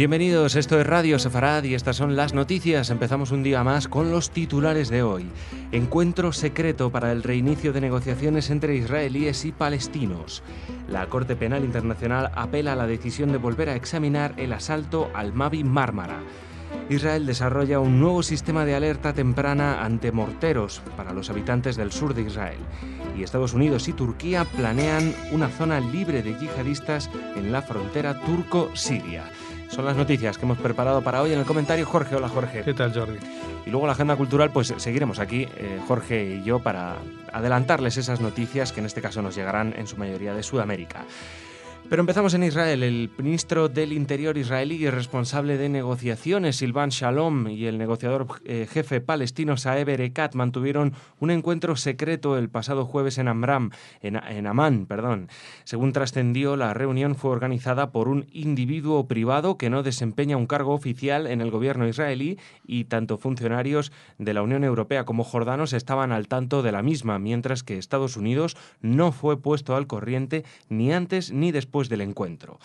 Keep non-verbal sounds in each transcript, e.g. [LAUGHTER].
Bienvenidos, esto es Radio Sefarad y estas son las noticias. Empezamos un día más con los titulares de hoy. Encuentro secreto para el reinicio de negociaciones entre israelíes y palestinos. La Corte Penal Internacional apela a la decisión de volver a examinar el asalto al Mavi Mármara. Israel desarrolla un nuevo sistema de alerta temprana ante morteros para los habitantes del sur de Israel. Y Estados Unidos y Turquía planean una zona libre de yihadistas en la frontera turco-siria. Son las noticias que hemos preparado para hoy en el comentario. Jorge, hola Jorge. ¿Qué tal Jordi? Y luego la agenda cultural, pues seguiremos aquí, eh, Jorge y yo, para adelantarles esas noticias que en este caso nos llegarán en su mayoría de Sudamérica. Pero empezamos en Israel. El ministro del Interior israelí y responsable de negociaciones, Silvan Shalom, y el negociador eh, jefe palestino Saeb Erekat mantuvieron un encuentro secreto el pasado jueves en Amram, en, en Amán, perdón. Según trascendió, la reunión fue organizada por un individuo privado que no desempeña un cargo oficial en el gobierno israelí y tanto funcionarios de la Unión Europea como jordanos estaban al tanto de la misma, mientras que Estados Unidos no fue puesto al corriente ni antes ni después del encuentro.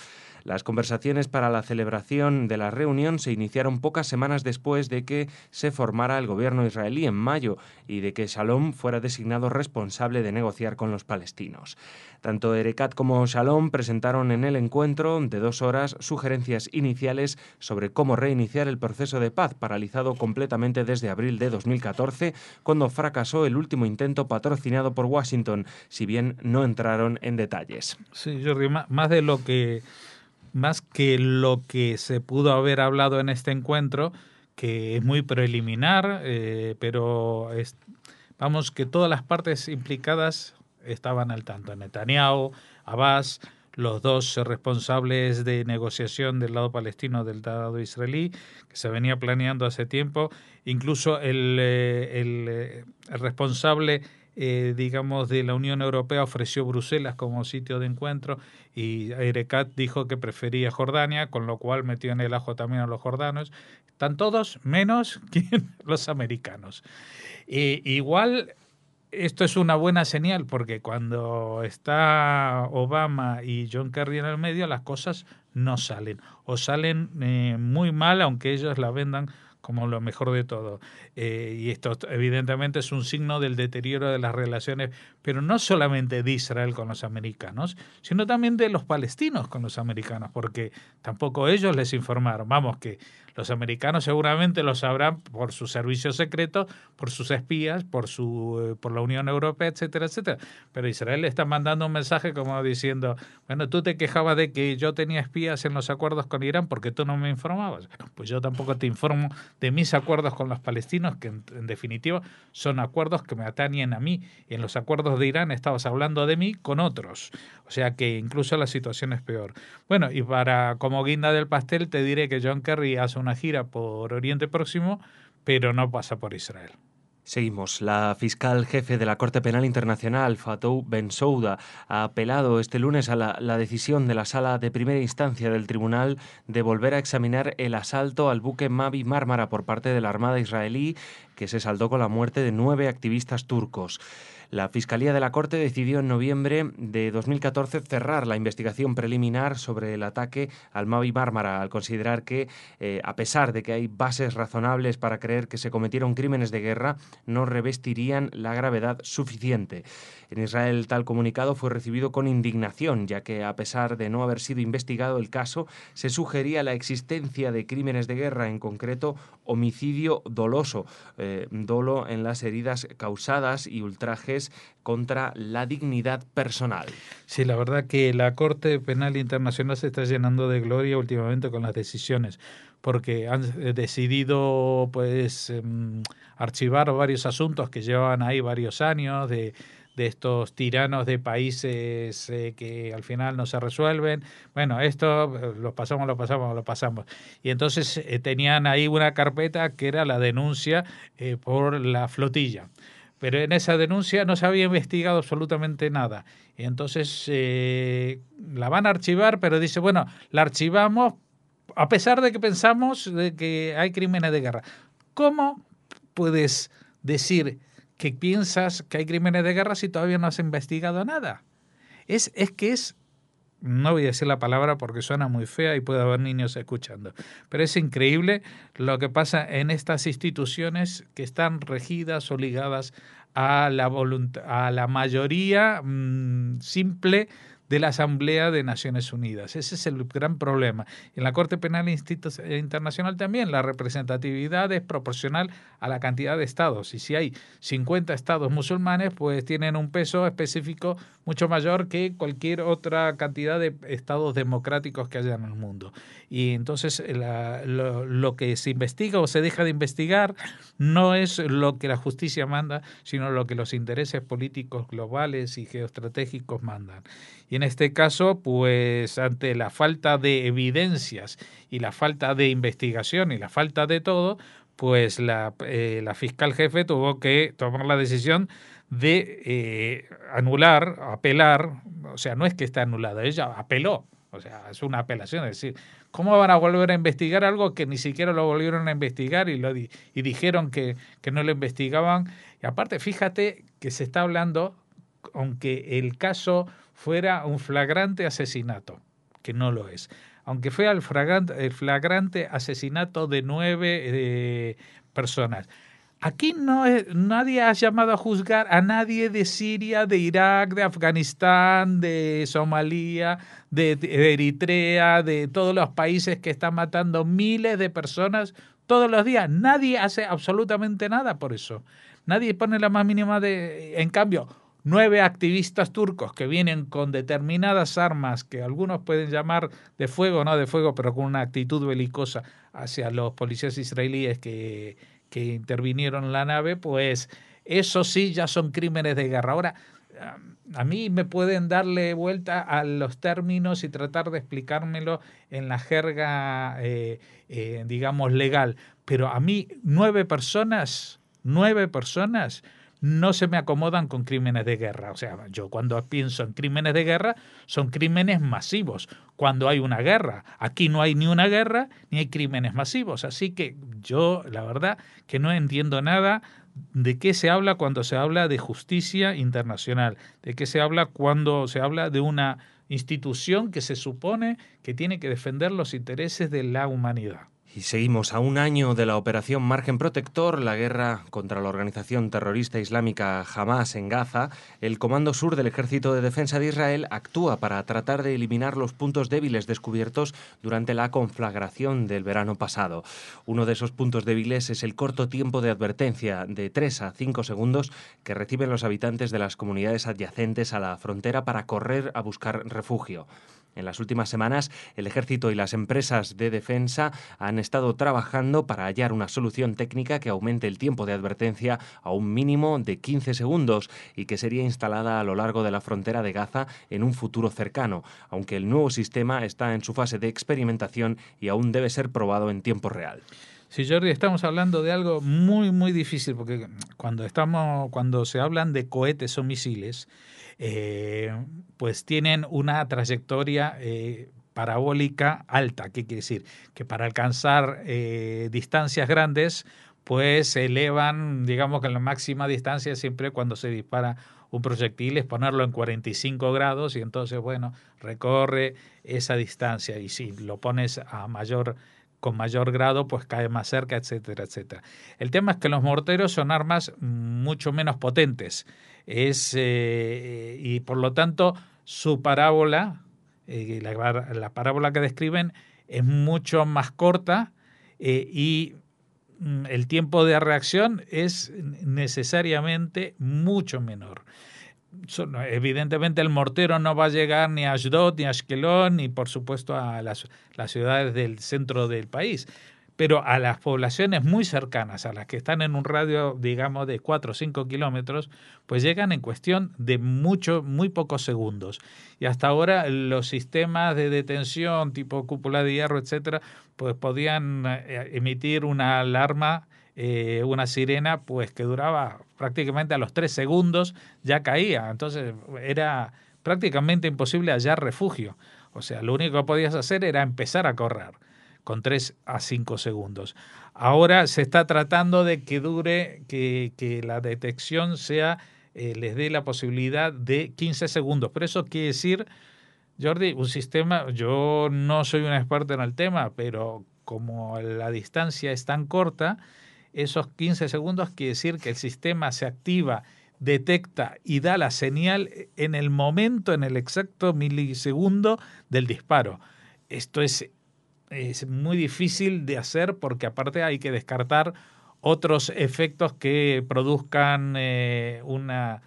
Las conversaciones para la celebración de la reunión se iniciaron pocas semanas después de que se formara el gobierno israelí en mayo y de que Shalom fuera designado responsable de negociar con los palestinos. Tanto Erekat como Shalom presentaron en el encuentro de dos horas sugerencias iniciales sobre cómo reiniciar el proceso de paz paralizado completamente desde abril de 2014, cuando fracasó el último intento patrocinado por Washington, si bien no entraron en detalles. Sí, Jordi, más de lo que más que lo que se pudo haber hablado en este encuentro, que es muy preliminar, eh, pero vamos que todas las partes implicadas estaban al tanto. Netanyahu, Abbas, los dos responsables de negociación del lado palestino del lado israelí, que se venía planeando hace tiempo, incluso el, eh, eh, el responsable eh, digamos, de la Unión Europea ofreció Bruselas como sitio de encuentro y Erekat dijo que prefería Jordania, con lo cual metió en el ajo también a los jordanos. Están todos menos [LAUGHS] los americanos. igual esto es una buena señal porque cuando está Obama y John Kerry en el medio, las cosas no salen o salen eh, muy mal, aunque ellos la vendan como lo mejor de todo. Eh, y esto evidentemente es un signo del deterioro de las relaciones, pero no solamente de Israel con los americanos, sino también de los palestinos con los americanos, porque tampoco ellos les informaron. Vamos, que los americanos seguramente lo sabrán por su servicio secreto, por sus espías, por, su, eh, por la Unión Europea, etcétera, etcétera. Pero Israel le está mandando un mensaje como diciendo, bueno, tú te quejabas de que yo tenía espías en los acuerdos con Irán porque tú no me informabas. Pues yo tampoco te informo de mis acuerdos con los palestinos, que en, definitiva son acuerdos que me atañen a mí. En los acuerdos de Irán estabas hablando de mí con otros. O sea que incluso la situación es peor. Bueno, y para como guinda del pastel te diré que John Kerry hace una gira por Oriente Próximo, pero no pasa por Israel. Seguimos. La fiscal jefe de la Corte Penal Internacional, Fatou Bensouda, ha apelado este lunes a la, la, decisión de la Sala de Primera Instancia del Tribunal de volver a examinar el asalto al buque Mavi Mármara por parte de la Armada israelí, que se saldó con la muerte de nueve activistas turcos. La Fiscalía de la Corte decidió en noviembre de 2014 cerrar la investigación preliminar sobre el ataque al Mavi Mármara, al considerar que, eh, a pesar de que hay bases razonables para creer que se cometieron crímenes de guerra, no revestirían la gravedad suficiente. En Israel tal comunicado fue recibido con indignación, ya que a pesar de no haber sido investigado el caso, se sugería la existencia de crímenes de guerra, en concreto homicidio doloso, eh, dolo en las heridas causadas y ultrajes contra la dignidad personal. Sí, la verdad que la Corte Penal Internacional se está llenando de gloria últimamente con las decisiones porque han eh, decidido pues em, archivar varios asuntos que llevaban ahí varios años de de estos tiranos de países eh, que al final no se resuelven. Bueno, esto eh, lo pasamos, lo pasamos, lo pasamos. Y entonces eh, tenían ahí una carpeta que era la denuncia por la flotilla. Pero en esa denuncia no se había investigado absolutamente nada. Y entonces la van a archivar, pero dice, bueno, la archivamos a pesar de que pensamos de que hay crímenes de guerra. ¿Cómo puedes decir que piensas que hay crímenes de guerra si todavía no has investigado nada. Es, es que es no voy a decir la palabra porque suena muy fea y puede haber niños escuchando, pero es increíble lo que pasa en estas instituciones que están regidas o ligadas a la, a la mayoría mm, simple de la Asamblea de Naciones Unidas. Ese es el gran problema. En la Corte Penal Internacional también la representatividad es proporcional a la cantidad de estados. Y si hay 50 estados musulmanes, pues tienen un peso específico mucho mayor que cualquier otra cantidad de estados democráticos que haya en el mundo. Y entonces lo, lo que se investiga o se deja de investigar no es lo que la justicia manda, sino lo que los intereses políticos globales y geoestratégicos mandan. En este caso, pues ante la falta de evidencias y la falta de investigación y la falta de todo, pues la, eh, la fiscal jefe tuvo que tomar la decisión de eh, anular, apelar, o sea, no es que esté anulada, ella apeló, o sea, es una apelación, es decir, ¿cómo van a volver a investigar algo que ni siquiera lo volvieron a investigar y, lo y dijeron que, que no lo investigaban? Y aparte, fíjate que se está hablando, aunque el caso fuera un flagrante asesinato, que no lo es. Aunque fue el flagrante, el flagrante asesinato de nueve eh, personas. Aquí no nadie ha llamado a juzgar a nadie de Siria, de Irak, de Afganistán, de Somalia, de, de Eritrea, de todos los países que están matando miles de personas todos los días. Nadie hace absolutamente nada por eso. Nadie pone la más mínima de... En cambio, nueve activistas turcos que vienen con determinadas armas que algunos pueden llamar de fuego, no de fuego, pero con una actitud belicosa hacia los policías israelíes que, que intervinieron en la nave, pues eso sí ya son crímenes de guerra. Ahora, a mí me pueden darle vuelta a los términos y tratar de explicármelo en la jerga, eh, eh, digamos, legal, pero a mí nueve personas, nueve personas, no se me acomodan con crímenes de guerra. O sea, yo cuando pienso en crímenes de guerra son crímenes masivos. Cuando hay una guerra, aquí no hay ni una guerra ni hay crímenes masivos. Así que yo, la verdad, que no entiendo nada de qué se habla cuando se habla de justicia internacional, de qué se habla cuando se habla de una institución que se supone que tiene que defender los intereses de la humanidad. Y seguimos a un año de la operación Margen Protector, la guerra contra la organización terrorista islámica Hamas en Gaza. El Comando Sur del Ejército de Defensa de Israel actúa para tratar de eliminar los puntos débiles descubiertos durante la conflagración del verano pasado. Uno de esos puntos débiles es el corto tiempo de advertencia de 3 a 5 segundos que reciben los habitantes de las comunidades adyacentes a la frontera para correr a buscar refugio. En las últimas semanas, el ejército y las empresas de defensa han estado trabajando para hallar una solución técnica que aumente el tiempo de advertencia a un mínimo de 15 segundos y que sería instalada a lo largo de la frontera de Gaza en un futuro cercano, aunque el nuevo sistema está en su fase de experimentación y aún debe ser probado en tiempo real. Sí, Jordi, estamos hablando de algo muy, muy difícil, porque cuando, estamos, cuando se hablan de cohetes o misiles, eh, pues tienen una trayectoria eh, parabólica alta. ¿Qué quiere decir? Que para alcanzar eh, distancias grandes, pues se elevan, digamos que la máxima distancia siempre cuando se dispara un proyectil es ponerlo en 45 grados y entonces, bueno, recorre esa distancia y si lo pones a mayor con mayor grado, pues cae más cerca, etcétera, etcétera. El tema es que los morteros son armas mucho menos potentes es, eh, y por lo tanto su parábola, eh, la, parábola que describen, es mucho más corta eh, y mm, el tiempo de reacción es necesariamente mucho menor. Evidentemente el mortero no va a llegar ni a Ashdod, ni a Ashkelon, ni por supuesto a las, las ciudades del centro del país, pero a las poblaciones muy cercanas, a las que están en un radio, digamos, de 4 o 5 kilómetros, pues llegan en cuestión de mucho, muy pocos segundos. Y hasta ahora los sistemas de detención tipo cúpula de hierro, etcétera, pues podían eh, emitir una alarma, eh, una sirena, pues que duraba prácticamente a los 3 segundos, ya caía. Entonces era prácticamente imposible hallar refugio. O sea, lo único que podías hacer era empezar a correr con 3 a 5 segundos. Ahora se está tratando de que dure, que, que la detección sea, eh, les dé la posibilidad de 15 segundos, pero eso quiere decir Jordi, un sistema, yo no soy un experto en el tema, pero como la distancia es tan corta, esos 15 segundos quiere decir que el sistema se activa, detecta y da la señal en el momento, en el exacto milisegundo del disparo. Esto es, es muy difícil de hacer porque aparte hay que descartar otros efectos que produzcan eh, una,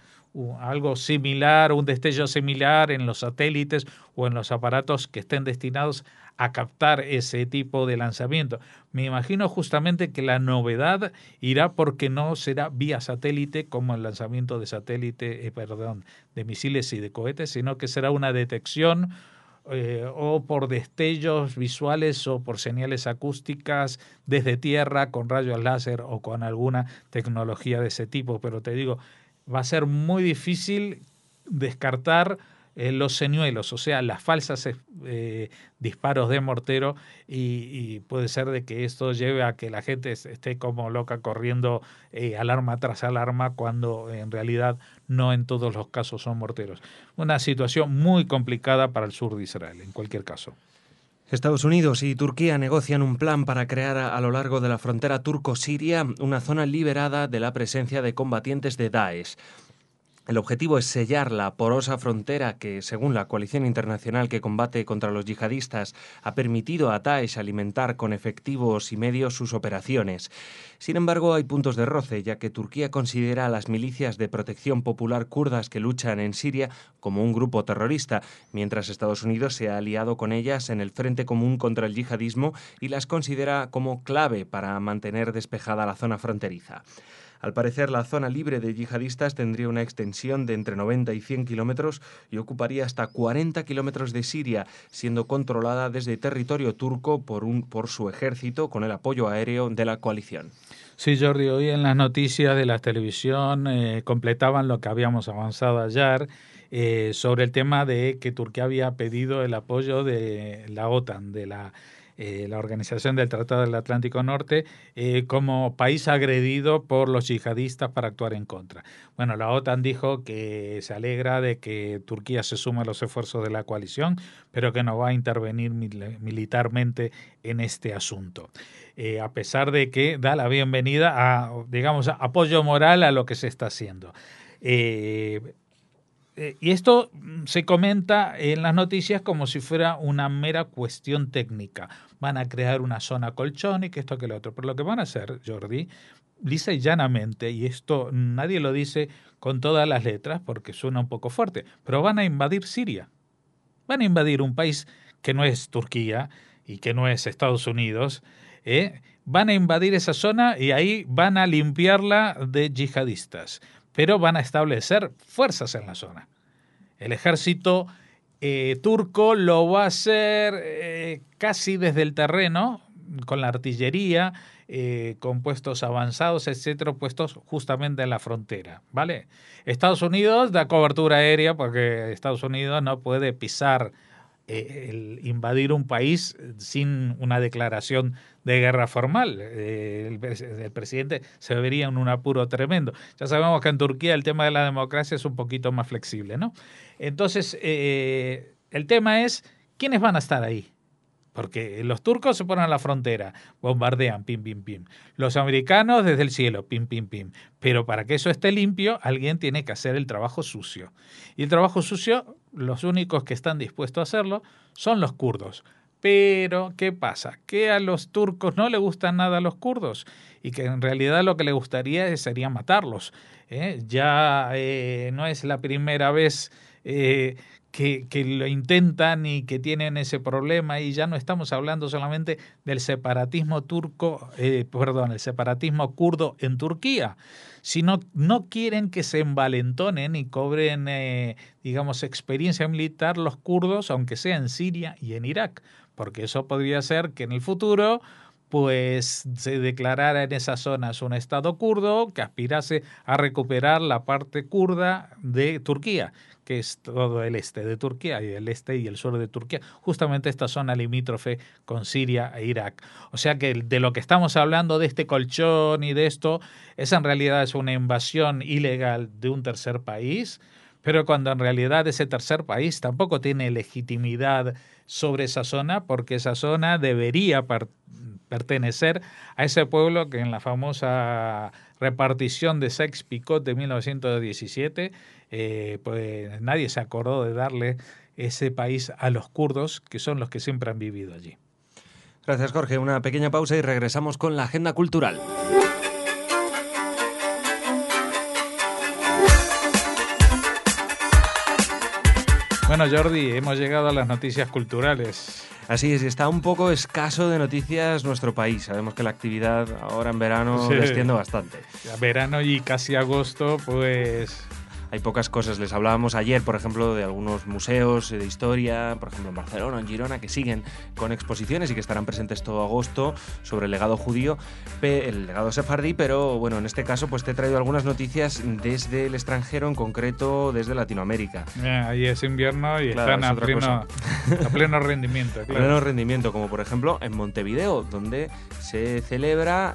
algo similar, un destello similar en los satélites o en los aparatos que estén destinados a captar ese tipo de lanzamiento. Me imagino justamente que la novedad irá porque no será vía satélite como el lanzamiento de satélite, eh, perdón, de misiles y de cohetes, sino que será una detección eh, o por destellos visuales o por señales acústicas desde tierra con rayos láser o con alguna tecnología de ese tipo. Pero te digo, va a ser muy difícil descartar eh, los señuelos, o sea, las falsas eh, disparos de mortero y, puede ser de que esto lleve a que la gente esté como loca corriendo eh, alarma tras alarma cuando en realidad no en todos los casos son morteros. Una situación muy complicada para el sur de Israel, en cualquier caso. Estados Unidos y Turquía negocian un plan para crear a lo largo de la frontera turco-siria una zona liberada de la presencia de combatientes de Daesh. El objetivo es sellar la porosa frontera que, según la coalición internacional que combate contra los yihadistas, ha permitido a Daesh alimentar con efectivos y medios sus operaciones. Sin embargo, hay puntos de roce, ya que Turquía considera a las milicias de protección popular kurdas que luchan en Siria como un grupo terrorista, mientras Estados Unidos se ha aliado con ellas en el Frente Común contra el Yihadismo y las considera como clave para mantener despejada la zona fronteriza. Al parecer, la zona libre de yihadistas tendría una extensión de entre 90 y 100 kilómetros y ocuparía hasta 40 kilómetros de Siria, siendo controlada desde territorio turco por, un, por su ejército con el apoyo aéreo de la coalición. Sí, Jordi, hoy en las noticias de la televisión eh, completaban lo que habíamos avanzado ayer eh, sobre el tema de que Turquía había pedido el apoyo de la OTAN, de la eh, la Organización del Tratado del Atlántico Norte eh, como país agredido por los yihadistas para actuar en contra. Bueno, la OTAN dijo que se alegra de que Turquía se sume a los esfuerzos de la coalición, pero que no va a intervenir militarmente en este asunto. Eh, a pesar de que da la bienvenida a, digamos, apoyo moral a lo que se está haciendo. Y esto mm, se comenta en las noticias como si fuera una mera cuestión técnica. Van a crear una zona colchón y que esto que lo otro. Pero lo que van a hacer, Jordi, lisa y llanamente, y esto nadie lo dice con todas las letras porque suena un poco fuerte, pero van a invadir Siria. Van a invadir un país que no es Turquía y que no es Estados Unidos. ¿eh? Van a invadir esa zona y ahí van a limpiarla de yihadistas pero van a establecer fuerzas en la zona. El ejército eh, turco lo va a hacer eh, casi desde el terreno, con la artillería, eh, con puestos avanzados, etcétera, puestos justamente en la frontera, ¿vale? Estados Unidos da cobertura aérea porque Estados Unidos no puede pisar el invadir un país sin una declaración de guerra formal. Eh, el, presidente se vería en un apuro tremendo. Ya sabemos que en Turquía el tema de la democracia es un poquito más flexible, ¿no? Entonces, eh, el tema es, ¿quiénes van a estar ahí? Porque los turcos se ponen a la frontera, bombardean, pim, pim, pim. Los americanos desde el cielo, pim, pim, pim. Pero para que eso esté limpio, alguien tiene que hacer el trabajo sucio. Y el trabajo sucio, los únicos que están dispuestos a hacerlo son los kurdos. Pero, ¿qué pasa? Que a los turcos no le gustan nada a los kurdos y que en realidad lo que le gustaría sería matarlos. ¿eh? Ya eh, no es la primera vez eh, que, que, lo intentan y que tienen ese problema y ya no estamos hablando solamente del separatismo turco, perdón, el separatismo kurdo en Turquía, sino no quieren que se envalentonen y cobren, digamos, experiencia militar los kurdos, aunque sea en Siria y en Irak porque eso podría ser que en el futuro pues se declarara en esas zonas un Estado kurdo que aspirase a recuperar la parte kurda de Turquía, que es todo el este de Turquía y el este y el sur de Turquía, justamente esta zona limítrofe con Siria e Irak. O sea que de lo que estamos hablando de este colchón y de esto, es en realidad es una invasión ilegal de un tercer país pero cuando en realidad ese tercer país tampoco tiene legitimidad sobre esa zona, porque esa zona debería pertenecer a ese pueblo que en la famosa repartición de Sex-Picot de 1917, eh, pues nadie se acordó de darle ese país a los kurdos, que son los que siempre han vivido allí. Gracias, Jorge. Una pequeña pausa y regresamos con la agenda cultural. Bueno, Jordi, hemos llegado a las noticias culturales. Así es, está un poco escaso de noticias nuestro país. Sabemos que la actividad ahora en verano desciende bastante. Verano y casi agosto, pues hay pocas cosas. Les hablábamos ayer, por ejemplo, de algunos museos de historia, por ejemplo en Barcelona, en Girona, que siguen con exposiciones y que estarán presentes todo agosto sobre el legado judío, el legado sefardí, pero bueno, en este caso pues te he traído algunas noticias desde el extranjero, en concreto desde Latinoamérica. ahí es invierno y están a pleno, [LAUGHS] a pleno, rendimiento. Claro. pleno rendimiento, como por ejemplo en Montevideo, donde se celebra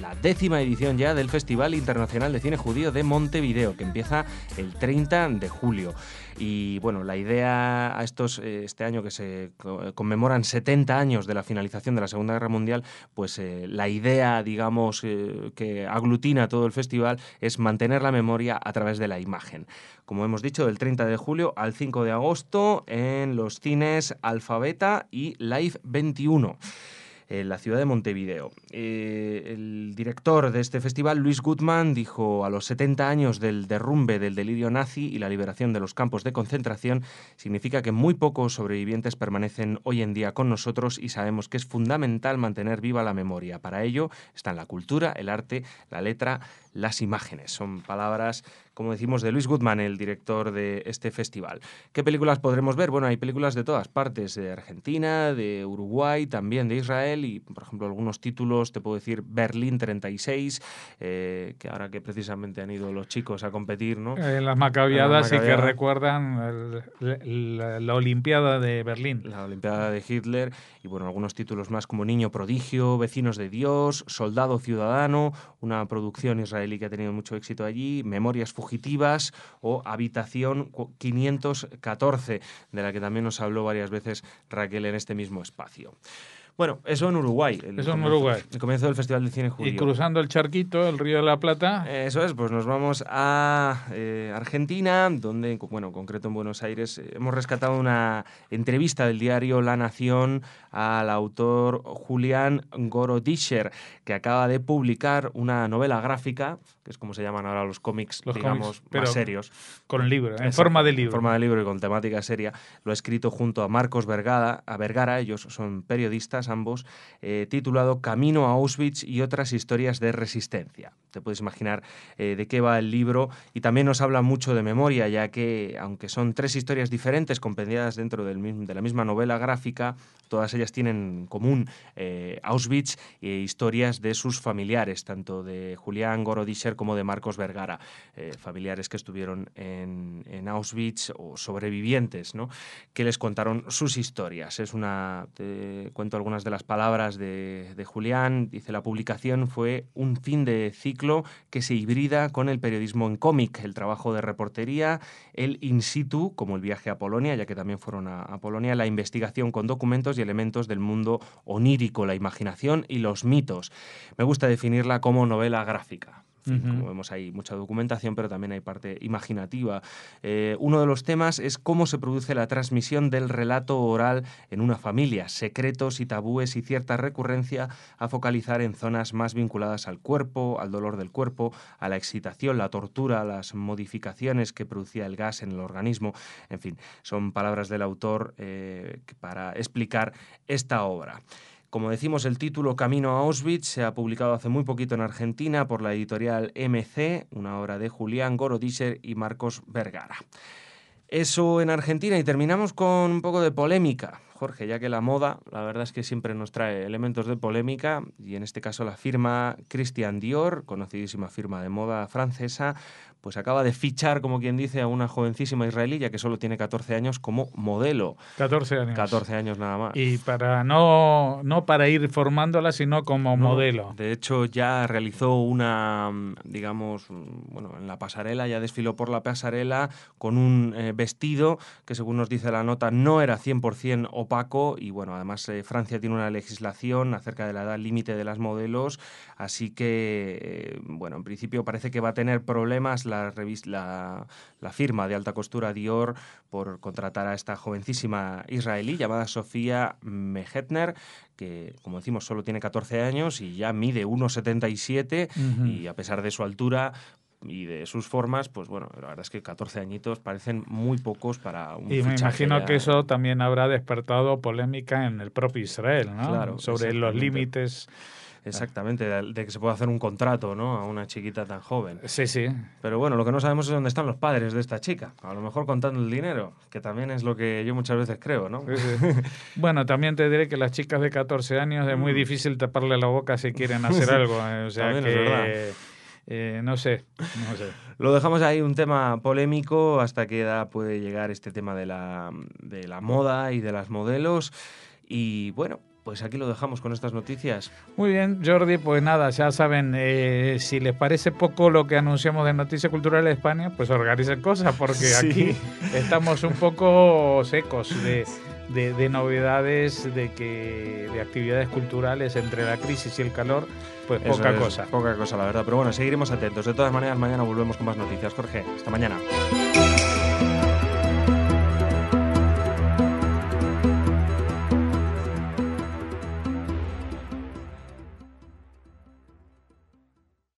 la décima edición ya del Festival Internacional de Cine Judío de Montevideo, que empieza el 30 de julio. Y bueno, la idea a estos, eh, este año que se conmemoran 70 años de la finalización de la Segunda Guerra Mundial, pues eh, la idea, digamos, eh, que aglutina todo el festival es mantener la memoria a través de la imagen. Como hemos dicho, del 30 de julio al 5 de agosto en los cines Alfabeta y Live 21 en la ciudad de Montevideo. Eh, el director de este festival, Luis Gutmann, dijo a los 70 años del derrumbe del delirio nazi y la liberación de los campos de concentración, significa que muy pocos sobrevivientes permanecen hoy en día con nosotros y sabemos que es fundamental mantener viva la memoria. Para ello están la cultura, el arte, la letra, las imágenes. Son palabras como decimos, de Luis Goodman, el director de este festival. ¿Qué películas podremos ver? Bueno, hay películas de todas partes, de Argentina, de Uruguay, también de Israel y, por ejemplo, algunos títulos, te puedo decir Berlín 36, eh, que ahora que precisamente han ido los chicos a competir, ¿no? En las macabiadas y que recuerdan la Olimpiada de Berlín. La Olimpiada de Hitler y, bueno, algunos títulos más como Niño Prodigio, Vecinos de Dios, Soldado Ciudadano, una producción israelí que ha tenido mucho éxito allí, Memorias fugitivas o Habitación 514, de la que también nos habló varias veces Raquel en este mismo espacio. Bueno, eso en Uruguay. eso en Uruguay. El comienzo del Festival de Cine Judío. Y cruzando el charquito, el Río de la Plata. Eso es, pues nos vamos a eh, Argentina, donde, bueno, en concreto en Buenos Aires, eh, hemos rescatado una entrevista del diario La Nación al autor Julián Gorodischer, que acaba de publicar una novela gráfica, que es como se llaman ahora los cómics, digamos, más serios. Con libro, en forma de libro. En forma de libro y con temática seria. Lo ha escrito junto a Marcos Vergara, a Vergara, ellos son periodistas ambos, eh, titulado Camino a Auschwitz y otras historias de resistencia. Te puedes imaginar eh, de qué va el libro y también nos habla mucho de memoria, ya que aunque son tres historias diferentes compendiadas dentro del de la misma novela gráfica, todas ellas tienen en común eh, Auschwitz e historias de sus familiares, tanto de Julián Gorodischer como de Marcos Vergara, familiares que estuvieron en, en, Auschwitz o sobrevivientes, ¿no? que les contaron sus historias. Es una, te cuento algunas de las palabras de, Julián. Dice, la publicación fue un fin de ciclo que se hibrida con el periodismo en cómic, el trabajo de reportería, el in situ, como el viaje a Polonia, ya que también fueron a, a Polonia, la investigación con documentos y elementos del mundo onírico, la imaginación y los mitos. Me gusta definirla como novela gráfica. Como vemos, hay mucha documentación, pero también hay parte imaginativa. Eh, uno de los temas es cómo se produce la transmisión del relato oral en una familia, secretos y tabúes y cierta recurrencia a focalizar en zonas más vinculadas al cuerpo, al dolor del cuerpo, a la excitación, la tortura, las modificaciones que producía el gas en el organismo. En fin, son palabras del autor eh, para explicar esta obra. Como decimos, el título Camino a Auschwitz se ha publicado hace muy poquito en Argentina por la editorial MC, una obra de Julián Gorodischer y Marcos Vergara. Eso en Argentina y terminamos con un poco de polémica. Jorge, ya que la moda, la verdad es que siempre nos trae elementos de polémica, y en este caso la firma Christian Dior, conocidísima firma de moda francesa, pues acaba de fichar, como quien dice, a una jovencísima israelí, ya que solo tiene 14 años, como modelo. 14 años. 14 años nada más. Y para no, no para ir formándola, sino como modelo. De hecho, ya realizó una, digamos, bueno, en la pasarela, ya desfiló por la pasarela con un eh, vestido que, según nos dice la nota, no era 100% opaco. Y bueno, además eh, Francia tiene una legislación acerca de la edad límite de las modelos, así que, eh, bueno, en principio parece que va a tener problemas la, la, firma de alta costura Dior por contratar a esta jovencísima israelí llamada Sofía Mehetner, que como decimos solo tiene 14 años y ya mide 1,77 y a pesar de su altura y de sus formas, pues bueno, la verdad es que 14 añitos parecen muy pocos para un Y me imagino que eso también habrá despertado polémica en el propio Israel, ¿no? Claro, Sobre los límites Exactamente, de, que se pueda hacer un contrato ¿no? a una chiquita tan joven. Sí, sí. Pero bueno, lo que no sabemos es dónde están los padres de esta chica. A lo mejor contando el dinero, que también es lo que yo muchas veces creo, ¿no? [LAUGHS] bueno, también te diré que las chicas de 14 años es muy mm. difícil taparle la boca si quieren hacer [LAUGHS] algo. ¿eh? O sea que... Eh, no sé, no sé. Lo dejamos ahí un tema polémico hasta que edad puede llegar este tema de la, de la moda y de las modelos. Y bueno, pues aquí lo dejamos con estas noticias. Muy bien, Jordi, pues nada, ya saben, eh, si les parece poco lo que anunciamos de Noticias Culturales de España, pues organicen cosas, porque [LAUGHS] aquí estamos un poco secos de, de, novedades, de, que, de actividades culturales entre la crisis y el calor, poca cosa. Poca cosa, la verdad. Pero bueno, seguiremos atentos. De todas maneras, mañana volvemos con más noticias. Jorge, hasta mañana.